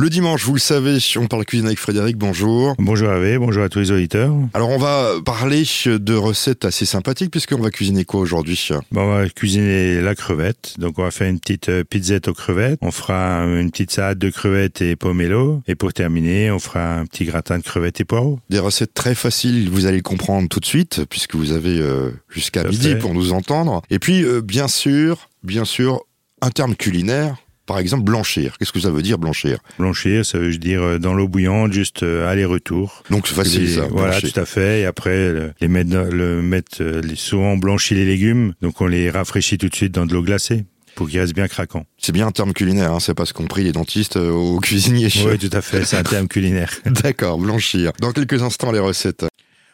Le dimanche, vous le savez, on parle cuisine avec Frédéric, bonjour. Bonjour Hervé, bonjour à tous les auditeurs. Alors on va parler de recettes assez sympathiques puisqu'on va cuisiner quoi aujourd'hui? Bon, On va cuisiner la crevette, donc on va faire une petite euh, pizzette aux crevettes, on fera une petite salade de crevettes et pomelo, et pour terminer, on fera un petit gratin de crevettes et poireaux. Des recettes très faciles, vous allez le comprendre tout de suite puisque vous avez euh, jusqu'à midi pour nous entendre. Et puis euh, bien sûr, bien sûr, un terme culinaire par exemple, blanchir. Qu'est-ce que ça veut dire blanchir? Blanchir, ça veut dire euh, dans l'eau bouillante, juste euh, aller-retour. Donc c'est facile ça. Voilà, tout à fait. Et après, les mettre, le mettre, les, souvent on blanchit les légumes, donc on les rafraîchit tout de suite dans de l'eau glacée pour qu'ils restent bien craquants. C'est bien un terme culinaire, hein, c'est pas ce qu'ont pris les dentistes euh, aux cuisiniers. Oui, tout à fait, c'est un terme culinaire. D'accord, blanchir. Dans quelques instants, les recettes.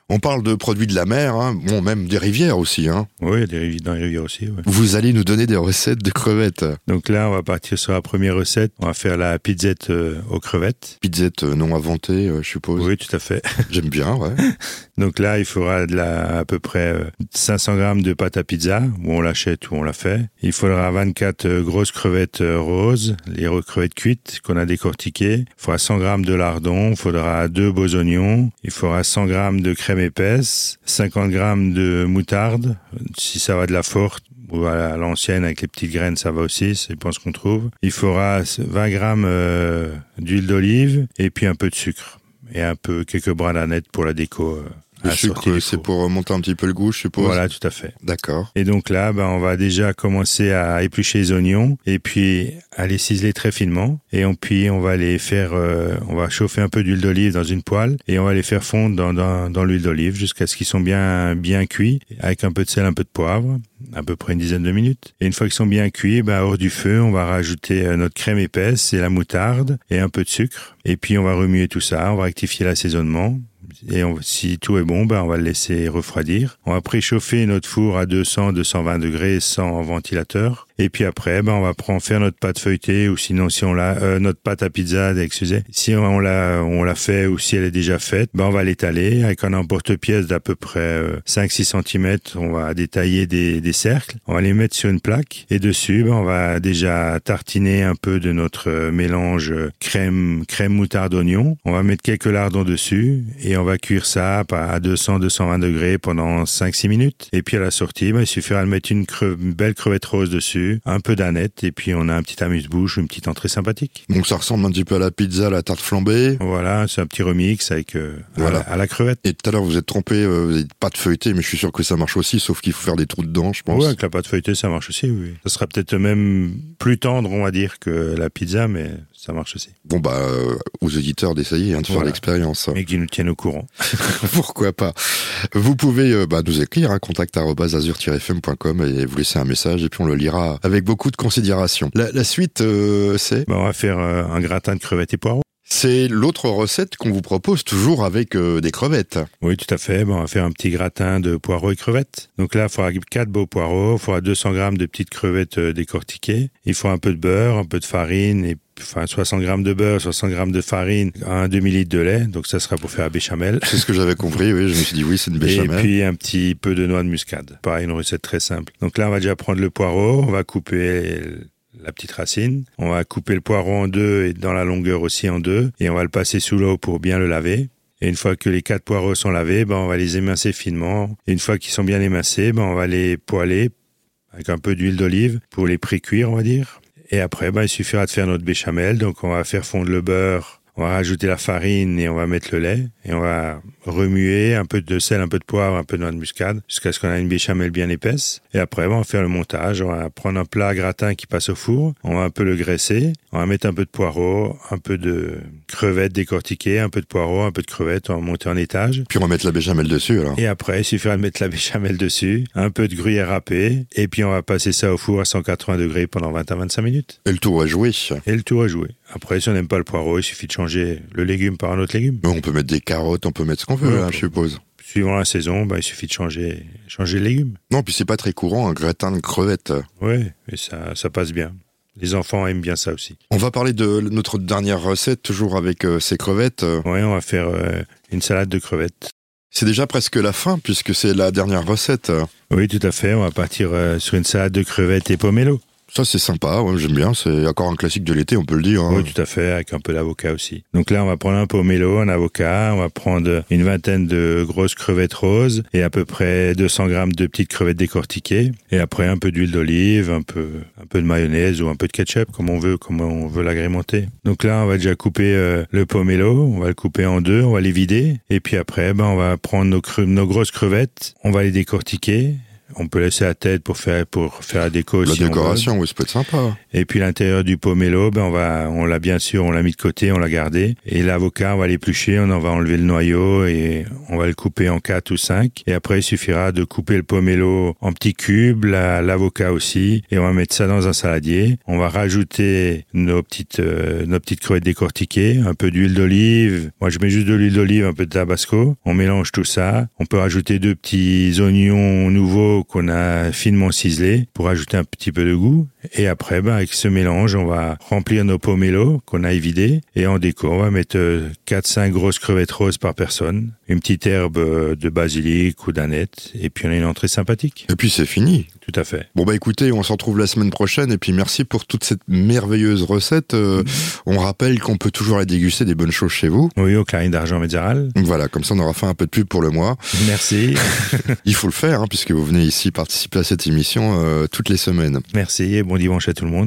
On parle de produits de la mer, hein. bon, même des rivières aussi. Hein. Oui, des rivières, dans les rivières aussi. Vous allez nous donner des recettes de crevettes. Donc là, on va partir sur la première recette. On va faire la pizzette euh, aux crevettes. Pizzette euh, non inventée, euh, je suppose. Oui, tout à fait. J'aime bien, ouais. Donc là, il faudra de la, à peu près 500 grammes de pâte à pizza, où on l'achète ou on la fait. Il faudra 24 grosses crevettes roses, les crevettes cuites qu'on a décortiquées. Il faudra 100 grammes de lardon. Il faudra deux beaux oignons. Il faudra 100 grammes de crème épaisse, 50 grammes de moutarde, si ça va de la forte ou à l'ancienne avec les petites graines, ça va aussi, c'est pas ce qu'on trouve. Il faudra 20 grammes euh, d'huile d'olive et puis un peu de sucre et un peu quelques bras d'aneth pour la déco. Le sucre, c'est pour monter un petit peu le goût, je suppose. Voilà, tout à fait. D'accord. Et donc là, ben, on va déjà commencer à éplucher les oignons et puis à les ciseler très finement. Et on, puis on va les faire, euh, on va chauffer un peu d'huile d'olive dans une poêle et on va les faire fondre dans, dans, dans l'huile d'olive jusqu'à ce qu'ils sont bien, bien cuits avec un peu de sel, un peu de poivre, à peu près une dizaine de minutes. Et une fois qu'ils sont bien cuits, ben, hors du feu, on va rajouter euh, notre crème épaisse et la moutarde et un peu de sucre. Et puis on va remuer tout ça, on va rectifier l'assaisonnement et si tout est bon, ben on va le laisser refroidir. On va préchauffer notre four à 200-220 degrés sans ventilateur. Et puis après, ben on va prendre faire notre pâte feuilletée ou sinon si on l'a euh, notre pâte à pizza, excusez. Si on l'a on l'a fait ou si elle est déjà faite, ben on va l'étaler avec un emporte-pièce d'à peu près 5-6 euh, cm. On va détailler des, des cercles. On va les mettre sur une plaque et dessus, ben on va déjà tartiner un peu de notre euh, mélange crème crème moutarde oignon. On va mettre quelques lardons dessus et on va cuire ça à 200-220 degrés pendant 5-6 minutes. Et puis à la sortie, ben, il suffira de mettre une, une belle crevette rose dessus un peu d'aneth, et puis on a un petit amuse-bouche, une petite entrée sympathique. Donc ça ressemble un petit peu à la pizza, à la tarte flambée. Voilà, c'est un petit remix avec euh, voilà. à, la, crevette. Et tout à l'heure vous êtes trompé, euh, vous n'avez pas de feuilleté, mais je suis sûr que ça marche aussi, sauf qu'il faut faire des trous dedans, je pense. Oui, avec la pâte feuilletée, ça marche aussi, oui. Ça sera peut-être même plus tendre, on va dire, que la pizza, mais ça marche aussi. Bon bah euh, aux éditeurs d'essayer hein, de faire l'expérience. Mais qui nous tiennent au courant. Pourquoi pas Vous pouvez euh, bah, nous écrire hein, contact@azur-fm.com et vous laisser un message et puis on le lira avec beaucoup de considération. La, suite euh, c'est? Bah, on va faire un gratin de crevettes et poireaux. C'est l'autre recette qu'on vous propose toujours avec des crevettes. Oui, tout à fait. Bon, on va faire un petit gratin de poireaux et crevettes. Donc là, il faudra 4 beaux poireaux, il faudra 200 grammes de petites crevettes décortiquées. Il faut un peu de beurre, un peu de farine et enfin 60 grammes de beurre, 60 grammes de farine, un demi-litre de lait. Donc ça sera pour faire la béchamel. C'est ce que j'avais compris, oui. Je me suis dit oui, c'est une béchamel. Et puis un petit peu de noix de muscade. Pareil, une recette très simple. Donc là, on va déjà prendre le poireau, on va couper la petite racine. On va couper le poireau en deux et dans la longueur aussi en deux. Et on va le passer sous l'eau pour bien le laver. Et une fois que les quatre poireaux sont lavés, ben on va les émincer finement. Et une fois qu'ils sont bien émincés, ben on va les poêler avec un peu d'huile d'olive pour les pré-cuire, on va dire. Et après, ben, il suffira de faire notre béchamel. Donc, on va faire fondre le beurre on va rajouter la farine et on va mettre le lait et on va remuer un peu de sel, un peu de poivre, un peu de noix de muscade jusqu'à ce qu'on ait une béchamel bien épaisse. Et après, on va faire le montage. On va prendre un plat gratin qui passe au four. On va un peu le graisser. On va mettre un peu de poireaux, un peu de crevettes décortiquées, un peu de poireaux, un peu de crevettes. On va monter en étage. Puis on va mettre la béchamel dessus alors. Et après, il suffira de mettre la béchamel dessus, un peu de gruyère râpée et puis on va passer ça au four à 180 degrés pendant 20 à 25 minutes. Et le tour est joué. Et le tour est joué. Après, si on n'aime pas le poireau, il suffit de changer le légume par un autre légume. on peut mettre des carottes, on peut mettre ce qu'on veut, hein, je suppose. Suivant la saison, bah, il suffit de changer, changer le légume. Non, puis c'est pas très courant, un gratin de crevettes. Oui, et ça, ça passe bien. Les enfants aiment bien ça aussi. On va parler de notre dernière recette, toujours avec euh, ces crevettes. Oui, on va faire euh, une salade de crevettes. C'est déjà presque la fin, puisque c'est la dernière recette. Oui, tout à fait. On va partir euh, sur une salade de crevettes et pomelo. Ça c'est sympa, ouais, j'aime bien. C'est encore un classique de l'été, on peut le dire. Hein. Oui, tout à fait, avec un peu d'avocat aussi. Donc là, on va prendre un pomelo, un avocat, on va prendre une vingtaine de grosses crevettes roses et à peu près 200 grammes de petites crevettes décortiquées. Et après un peu d'huile d'olive, un peu, un peu de mayonnaise ou un peu de ketchup, comme on veut, l'agrémenter. Donc là, on va déjà couper euh, le pomelo, on va le couper en deux, on va les vider et puis après, ben on va prendre nos, nos grosses crevettes, on va les décortiquer on peut laisser la tête pour faire pour faire la déco La décoration, oui, ça peut être sympa. Et puis l'intérieur du pomelo, ben on va, on l'a bien sûr, on l'a mis de côté, on l'a gardé. Et l'avocat, on va l'éplucher, on en va enlever le noyau et on va le couper en quatre ou cinq. Et après, il suffira de couper le pomelo en petits cubes, l'avocat aussi, et on va mettre ça dans un saladier. On va rajouter nos petites, euh, nos petites crevettes décortiquées, un peu d'huile d'olive. Moi, je mets juste de l'huile d'olive, un peu de tabasco. On mélange tout ça. On peut rajouter deux petits oignons nouveaux qu'on a finement ciselé pour ajouter un petit peu de goût. Et après, ben, avec ce mélange, on va remplir nos pomelos qu'on a évidés. Et en déco, on va mettre 4-5 euh, grosses crevettes roses par personne, une petite herbe euh, de basilic ou d'aneth. Et puis on a une entrée sympathique. Et puis c'est fini. Tout à fait. Bon bah écoutez, on se retrouve la semaine prochaine et puis merci pour toute cette merveilleuse recette. Euh, mm-hmm. on rappelle qu'on peut toujours la déguster des bonnes choses chez vous. Oui, au Clarine d'Argent Médiéral. Voilà, comme ça on aura fait un peu de pub pour le mois. Merci. Il faut le faire hein, puisque vous venez ici participer à cette émission euh, toutes les semaines. Merci et bon dimanche à tout le monde.